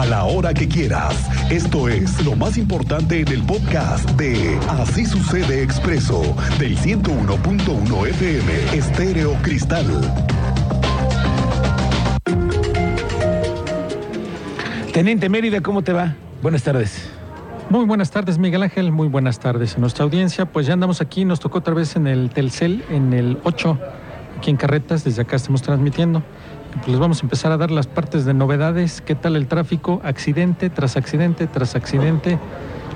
a la hora que quieras. Esto es lo más importante en el podcast de Así sucede expreso del 101.1 FM Estéreo Cristal. Teniente Mérida, ¿cómo te va? Buenas tardes. Muy buenas tardes, Miguel Ángel. Muy buenas tardes a nuestra audiencia. Pues ya andamos aquí, nos tocó otra vez en el Telcel, en el 8, aquí en Carretas. Desde acá estamos transmitiendo. Les vamos a empezar a dar las partes de novedades. ¿Qué tal el tráfico? Accidente tras accidente tras accidente.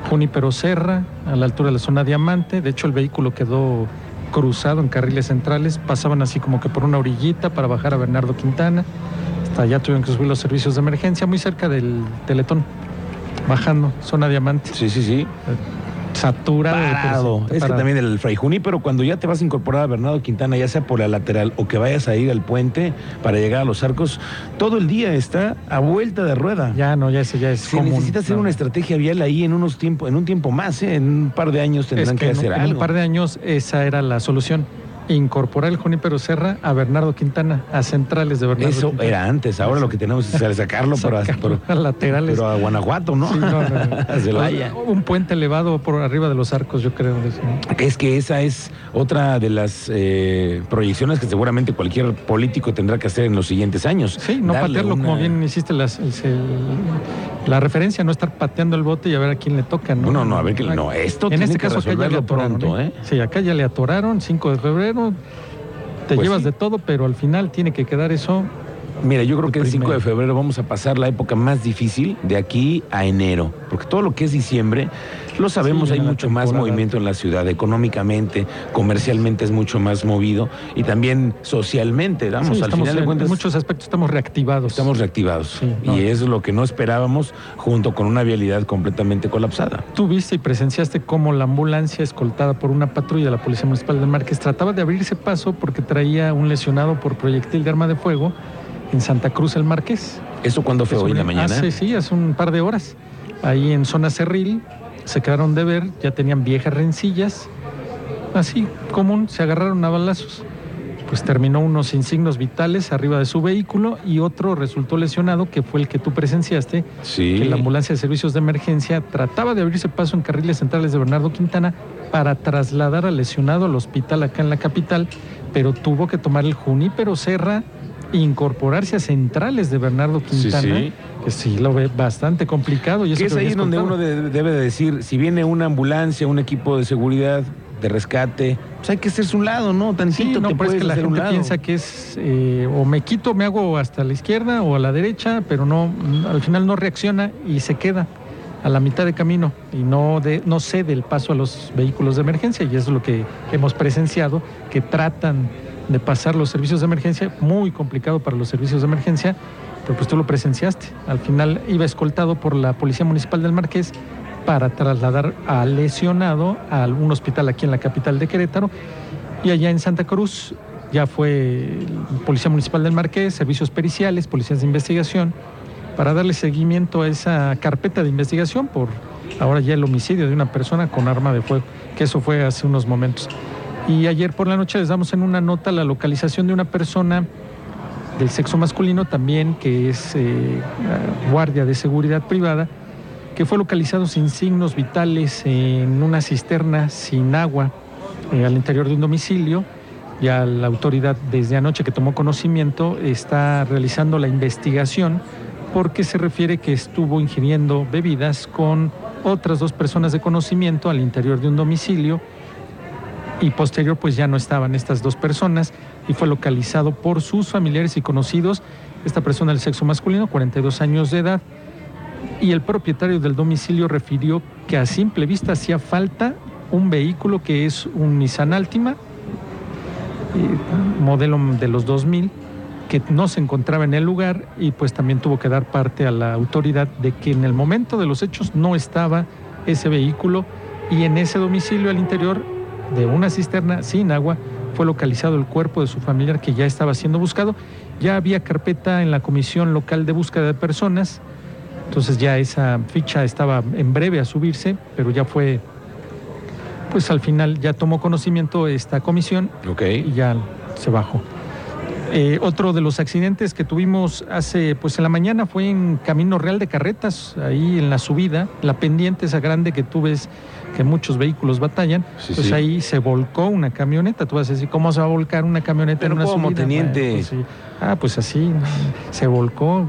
Junípero Serra, a la altura de la zona Diamante. De hecho, el vehículo quedó cruzado en carriles centrales. Pasaban así como que por una orillita para bajar a Bernardo Quintana. Hasta allá tuvieron que subir los servicios de emergencia, muy cerca del Teletón bajando, zona diamante. Sí, sí, sí. Saturado. de Parado. Es que también el Fray pero cuando ya te vas a incorporar a Bernardo Quintana, ya sea por la lateral o que vayas a ir al puente para llegar a los arcos, todo el día está a vuelta de rueda. Ya no, ya ese ya es Se común. necesita hacer No. una estrategia vial ahí en unos tiempo, en un tiempo más, ¿eh? en un par de años Es tendrán que, hacer un- en algo. un par de años esa era la solución. Incorporar el Junípero Serra a Bernardo Quintana, a centrales de Bernardo Eso Quintana. era antes, ahora lo que tenemos es sacarlo, pero, a- laterales. pero a Guanajuato, ¿no? Sí, no, no. Un puente elevado por arriba de los arcos, yo creo. Es que esa es otra de las eh, proyecciones que seguramente cualquier político tendrá que hacer en los siguientes años. Sí, no Darle patearlo como bien hiciste las- el- el- la referencia, no estar pateando el bote y a ver a quién le toca. No, No, no, a ver, que- no, esto En tiene este que caso acá ya le atoraron. pronto, ¿eh? Sí, acá ya le atoraron, 5 de febrero. Te Pues llevas sí. de todo, pero al final tiene que quedar eso. Mira, yo creo que el 5 de febrero vamos a pasar la época más difícil de aquí a enero, porque todo lo que es diciembre, lo sabemos, Sí, hay mucho más movimiento en la ciudad, económicamente, comercialmente es mucho más movido y también socialmente, vamos, Sí, al final de en- cuentas en muchos aspectos estamos reactivados. estamos reactivados Sí, no. y es lo que no esperábamos junto con una vialidad completamente colapsada. Tú viste y presenciaste cómo la ambulancia escoltada por una patrulla de la Policía Municipal del Márquez trataba de abrirse paso porque traía un lesionado por proyectil de arma de fuego en Santa Cruz el Márquez. ¿Eso cuándo fue hoy en la mañana? Hace, sí, hace un par de horas. Ahí en zona Cerril se quedaron de ver, ya tenían viejas rencillas. Así, común, se agarraron a balazos. Pues terminó uno sin signos vitales arriba de su vehículo y otro resultó lesionado, que fue el que tú presenciaste, Sí. que la ambulancia de servicios de emergencia trataba de abrirse paso en carriles centrales de Bernardo Quintana para trasladar al lesionado al hospital acá en la capital, pero tuvo que tomar el Junípero Serra incorporarse a centrales de Bernardo Quintana, sí. que sí lo ve bastante complicado. Y eso es ahí donde uno de- debe de decir, si viene una ambulancia, un equipo de seguridad, de rescate, pues hay que hacerse un lado, ¿no? Tantito Sí, no, te pero es puedes que la gente piensa que es eh, o me quito, me hago hasta la izquierda o a la derecha, pero no, al final no reacciona y se queda a la mitad de camino y no, de, no cede el paso a los vehículos de emergencia y eso es lo que hemos presenciado, que tratan de pasar los servicios de emergencia, muy complicado para los servicios de emergencia, pero pues tú lo presenciaste. Al final iba escoltado por la Policía Municipal del Marqués para trasladar al lesionado a un hospital aquí en la capital de Querétaro y allá en Santa Cruz ya fue Policía Municipal del Marqués, servicios periciales, policías de investigación, para darle seguimiento a esa carpeta de investigación por ahora ya el homicidio de una persona con arma de fuego, que eso fue hace unos momentos. Y ayer por la noche les damos en una nota la localización de una persona del sexo masculino también, que es eh, guardia de seguridad privada, que fue localizado sin signos vitales en una cisterna sin agua eh, al interior de un domicilio. Ya la autoridad desde anoche que tomó conocimiento está realizando la investigación porque se refiere que estuvo ingiriendo bebidas con otras dos personas de conocimiento al interior de un domicilio y posterior pues ya no estaban estas dos personas y fue localizado por sus familiares y conocidos esta persona del sexo masculino, 42 años de edad, y el propietario del domicilio refirió que a simple vista hacía falta un vehículo que es un Nissan Altima, eh, modelo de los 2000, que no se encontraba en el lugar y pues también tuvo que dar parte a la autoridad de que en el momento de los hechos no estaba ese vehículo y en ese domicilio al interior de una cisterna sin agua fue localizado el cuerpo de su familiar que ya estaba siendo buscado. Ya había carpeta en la Comisión Local de Búsqueda de Personas, entonces ya esa ficha estaba en breve a subirse, pero ya fue, pues al final ya tomó conocimiento esta comisión y ya se bajó. Eh, otro de los accidentes que tuvimos hace, pues en la mañana fue en Camino Real de Carretas, ahí en la subida, la pendiente esa grande que tú ves que muchos vehículos batallan, Sí, pues sí. ahí se volcó una camioneta. Tú vas a decir, ¿cómo se va a volcar una camioneta Pero en una ¿cómo, subida? teniente? pues sí. Ah, pues así, se volcó,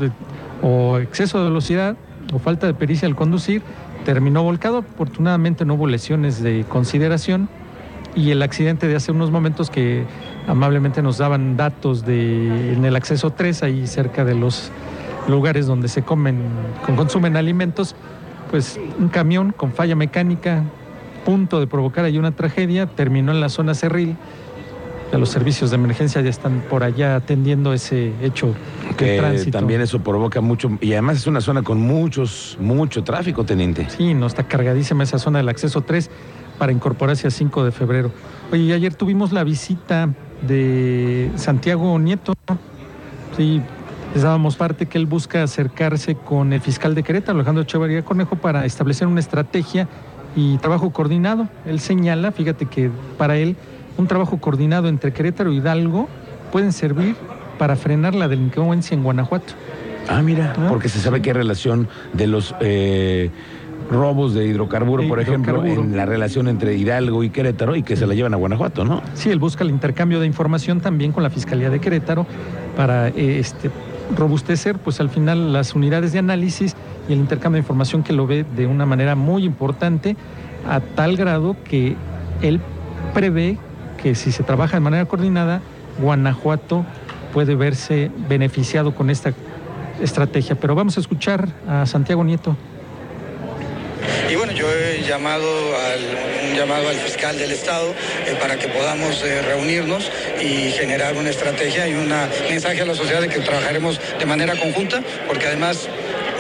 o exceso de velocidad, o falta de pericia al conducir, terminó volcado. Afortunadamente no hubo lesiones de consideración. Y el accidente de hace unos momentos que amablemente nos daban datos de en el acceso 3, ahí cerca de los lugares donde se comen, con, consumen alimentos, pues un camión con falla mecánica, punto de provocar ahí una tragedia, terminó en la zona cerril. Ya los servicios de emergencia ya están por allá atendiendo ese hecho de Que tránsito. también eso provoca mucho, y además es una zona con muchos, mucho tráfico, teniente. Sí, no está cargadísima esa zona del acceso 3 para incorporarse a 5 de febrero. Oye, y ayer tuvimos la visita de Santiago Nieto. Sí, les dábamos parte que él busca acercarse con el fiscal de Querétaro, Alejandro Echeverría Cornejo, para establecer una estrategia y trabajo coordinado. Él señala, fíjate que para él, un trabajo coordinado entre Querétaro y Hidalgo pueden servir para frenar la delincuencia en Guanajuato. Ah, mira, Ah, porque se sabe que hay relación de los eh, robos de hidrocarburo, De por ejemplo, en la relación entre Hidalgo y Querétaro y que se la llevan a Guanajuato, ¿no? Sí, él busca el intercambio de información también con la Fiscalía de Querétaro para eh, este, robustecer, pues al final, las unidades de análisis y el intercambio de información que lo ve de una manera muy importante, a tal grado que él prevé que si se trabaja de manera coordinada, Guanajuato puede verse beneficiado con esta estrategia. Pero vamos a escuchar a Santiago Nieto. Y bueno, yo he llamado al, un llamado al fiscal del Estado eh, para que podamos eh, reunirnos y generar una estrategia y un mensaje a la sociedad de que trabajaremos de manera conjunta, porque además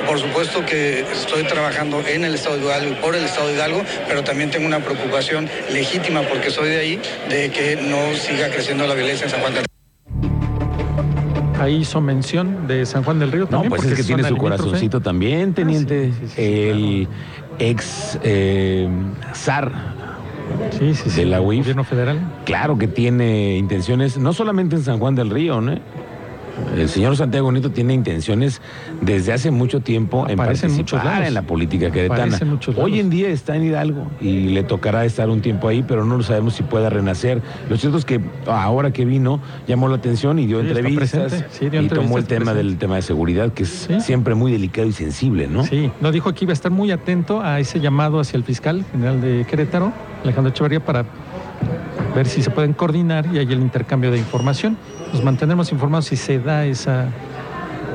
por supuesto que estoy trabajando en el Estado de Hidalgo y por el Estado de Hidalgo, pero también tengo una preocupación legítima porque soy de ahí, de que no siga creciendo la violencia en San Juan del Ahí hizo mención de San Juan del Río No, pues es que tiene su corazoncito también, teniente. sí, sí, sí, el ex eh, zar, Sí, sí, sí. de la UIF. Gobierno federal. claro que tiene intenciones, no solamente en San Juan del Río, ¿no? El señor Santiago Nieto tiene intenciones desde hace mucho tiempo en Aparece en participar lados. en la política queretana. En. Hoy en día está en Hidalgo y le tocará estar un tiempo ahí, pero no lo sabemos si pueda renacer. Lo cierto es que ahora que vino llamó la atención y dio Sí, entrevistas presente. Sí, dio y tomó el tema presente. del tema de seguridad, que es Sí. siempre muy delicado y sensible, ¿no? Sí, nos dijo que iba a estar muy atento a ese llamado hacia el fiscal general de Querétaro, Alejandro Echeverría, para ver si se pueden coordinar y hay el intercambio de información. Nos mantenemos informados si se da esa,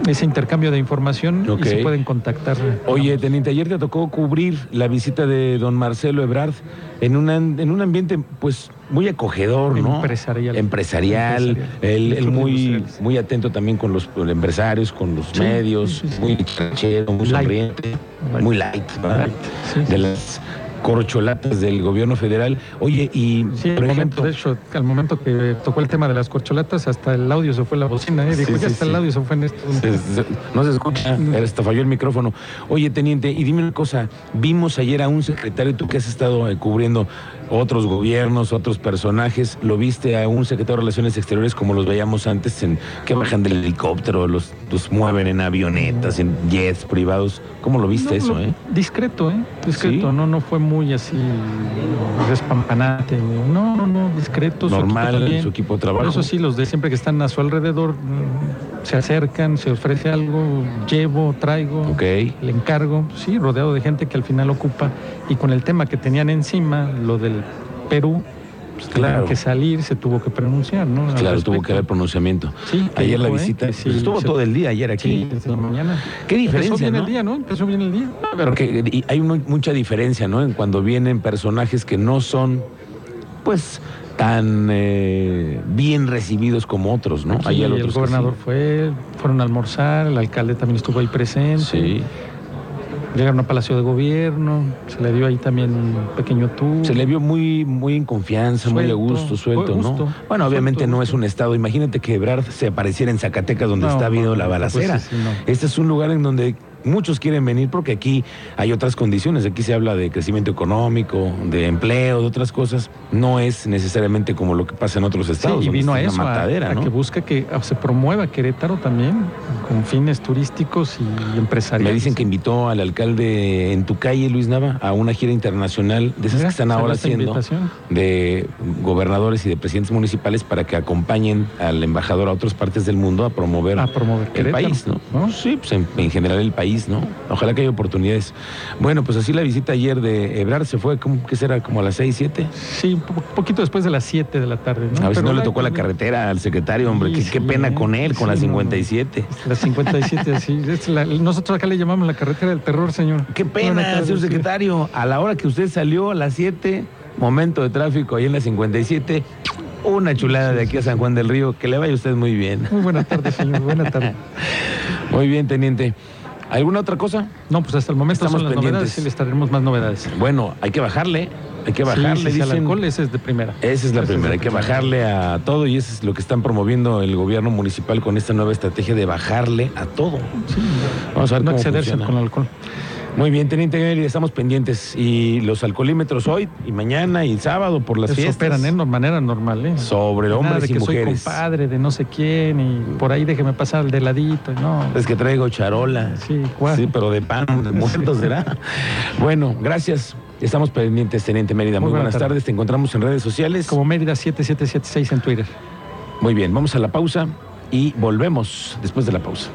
ese intercambio de información y se pueden contactar. Oye, teniente, ayer te tocó cubrir la visita de don Marcelo Ebrard en, una, en un ambiente, pues, muy acogedor, ¿no? Empresarial. Empresarial. Empresarial. Él, muy, muy atento también con los empresarios, con los Sí, medios, sí, sí, sí. muy tranchero, muy Light. sonriente, Light. muy light, ¿verdad? Light, sí. De las corcholatas del gobierno federal. Oye, y Sí, momento, de hecho, al momento que tocó el tema de las corcholatas, hasta el audio se fue la bocina, ¿eh? Dijo, Sí, hasta el audio se fue en esto. Se- se- no se escucha, hasta falló el micrófono. Oye, teniente, y dime una cosa, vimos ayer a un secretario, tú que has estado eh, cubriendo otros gobiernos, otros personajes, lo viste a un secretario de Relaciones Exteriores como los veíamos antes, en que bajan del helicóptero, los, los mueven en avionetas, en jets privados. ¿Cómo lo viste No, eso, lo- eh? Discreto, ¿eh? Discreto, ¿Sí? no, no fue muy así despampanante. No, no, no, discreto. su equipo Normal, también. su equipo de trabajo. Por eso sí, los de siempre que están a su alrededor mm, se acercan, se ofrece algo, llevo, traigo, Ok. le encargo. Sí, rodeado de gente que al final ocupa. Y con el tema que tenían encima, lo del Perú, pues Claro. que salir, se tuvo que pronunciar, ¿no? Al Claro, tuvo que haber pronunciamiento. Sí, ayer la dijo, ¿eh? visita, sí, pues estuvo se- todo el día ayer aquí. Sí, desde la mañana. Qué diferencia, Empezó bien ¿no? el día, ¿no? Empezó bien el día. Pero que y hay mu- mucha diferencia, ¿no? En cuando vienen personajes que no son, pues, tan eh, bien recibidos como otros, ¿no? Aquí Hay el otros gobernador sí. fue, fueron a almorzar, el alcalde también estuvo ahí presente. Sí. Llegaron a Palacio de Gobierno, se le dio ahí también un pequeño tour. Se le vio muy, muy en confianza, muy a gusto, suelto, ¿no? gusto, Bueno, obviamente suelto, no es un estado. Imagínate que Ebrard se apareciera en Zacatecas donde No, está habiendo no, la pues balacera. sí, sí, no. Este es un lugar en donde muchos quieren venir porque aquí hay otras condiciones. Aquí se habla de crecimiento económico, de empleo, de otras cosas. No es necesariamente como lo que pasa en otros estados. Sí, y vino a eso, a, matadera, a ¿no? que busca que se promueva Querétaro también, con fines turísticos y empresariales. Me dicen que invitó al alcalde en tu calle, Luis Nava, a una gira internacional de esas Mira, que están ahora haciendo invitación. de gobernadores y de presidentes municipales para que acompañen al embajador a otras partes del mundo a promover, A promover el Querétaro, país, ¿no? ¿no? Sí, pues en, en general el país, ¿no? Ojalá que haya oportunidades. Bueno, pues así la visita ayer de Ebrard se fue, ¿cómo, ¿qué será? ¿Como a las seis, siete? Sí, un po- poquito después de las 7 de la tarde. ¿no? A ver si no le tocó la carretera al secretario, hombre. Sí, qué, sí, qué pena con él, con Sí, la no, no. 57. La 57, sí. es la- nosotros acá le llamamos la carretera del terror, señor. Qué pena, señor secretario. A la hora que usted salió, a las 7, momento de tráfico ahí en la 57, una chulada de aquí a San Juan del Río. Que le vaya usted muy bien. Muy buena tarde, señor. Buena tarde. Muy bien, teniente. ¿Alguna otra cosa? No, pues hasta el momento Estamos son las pendientes. novedades y les traeremos más novedades. Bueno, hay que bajarle. Hay que bajarle, Sí, dicen. alcohol ese es de primera. Esa es la primera, hay que bajarle a todo y eso es lo que están promoviendo el gobierno municipal con esta nueva estrategia de bajarle a todo. Sí, Vamos a ver no cómo excederse funciona. con el alcohol. Muy bien, teniente Mérida, estamos pendientes. Y los alcoholímetros hoy y mañana y sábado por las Eso fiestas. operan ¿eh? de manera normal, ¿eh? Sobre Nada hombres de y que mujeres. soy compadre de no sé quién y por ahí déjeme pasar de ladito. No, Es que traigo charola. Sí, ¿cuál? Sí, pero de pan, de muertos será. Bueno, gracias. Estamos pendientes, Teniente Mérida. Muy, Muy buena buenas tarde. tardes. Te encontramos en redes sociales. como Mérida 7776 en Twitter. Muy bien, vamos a la pausa y volvemos después de la pausa.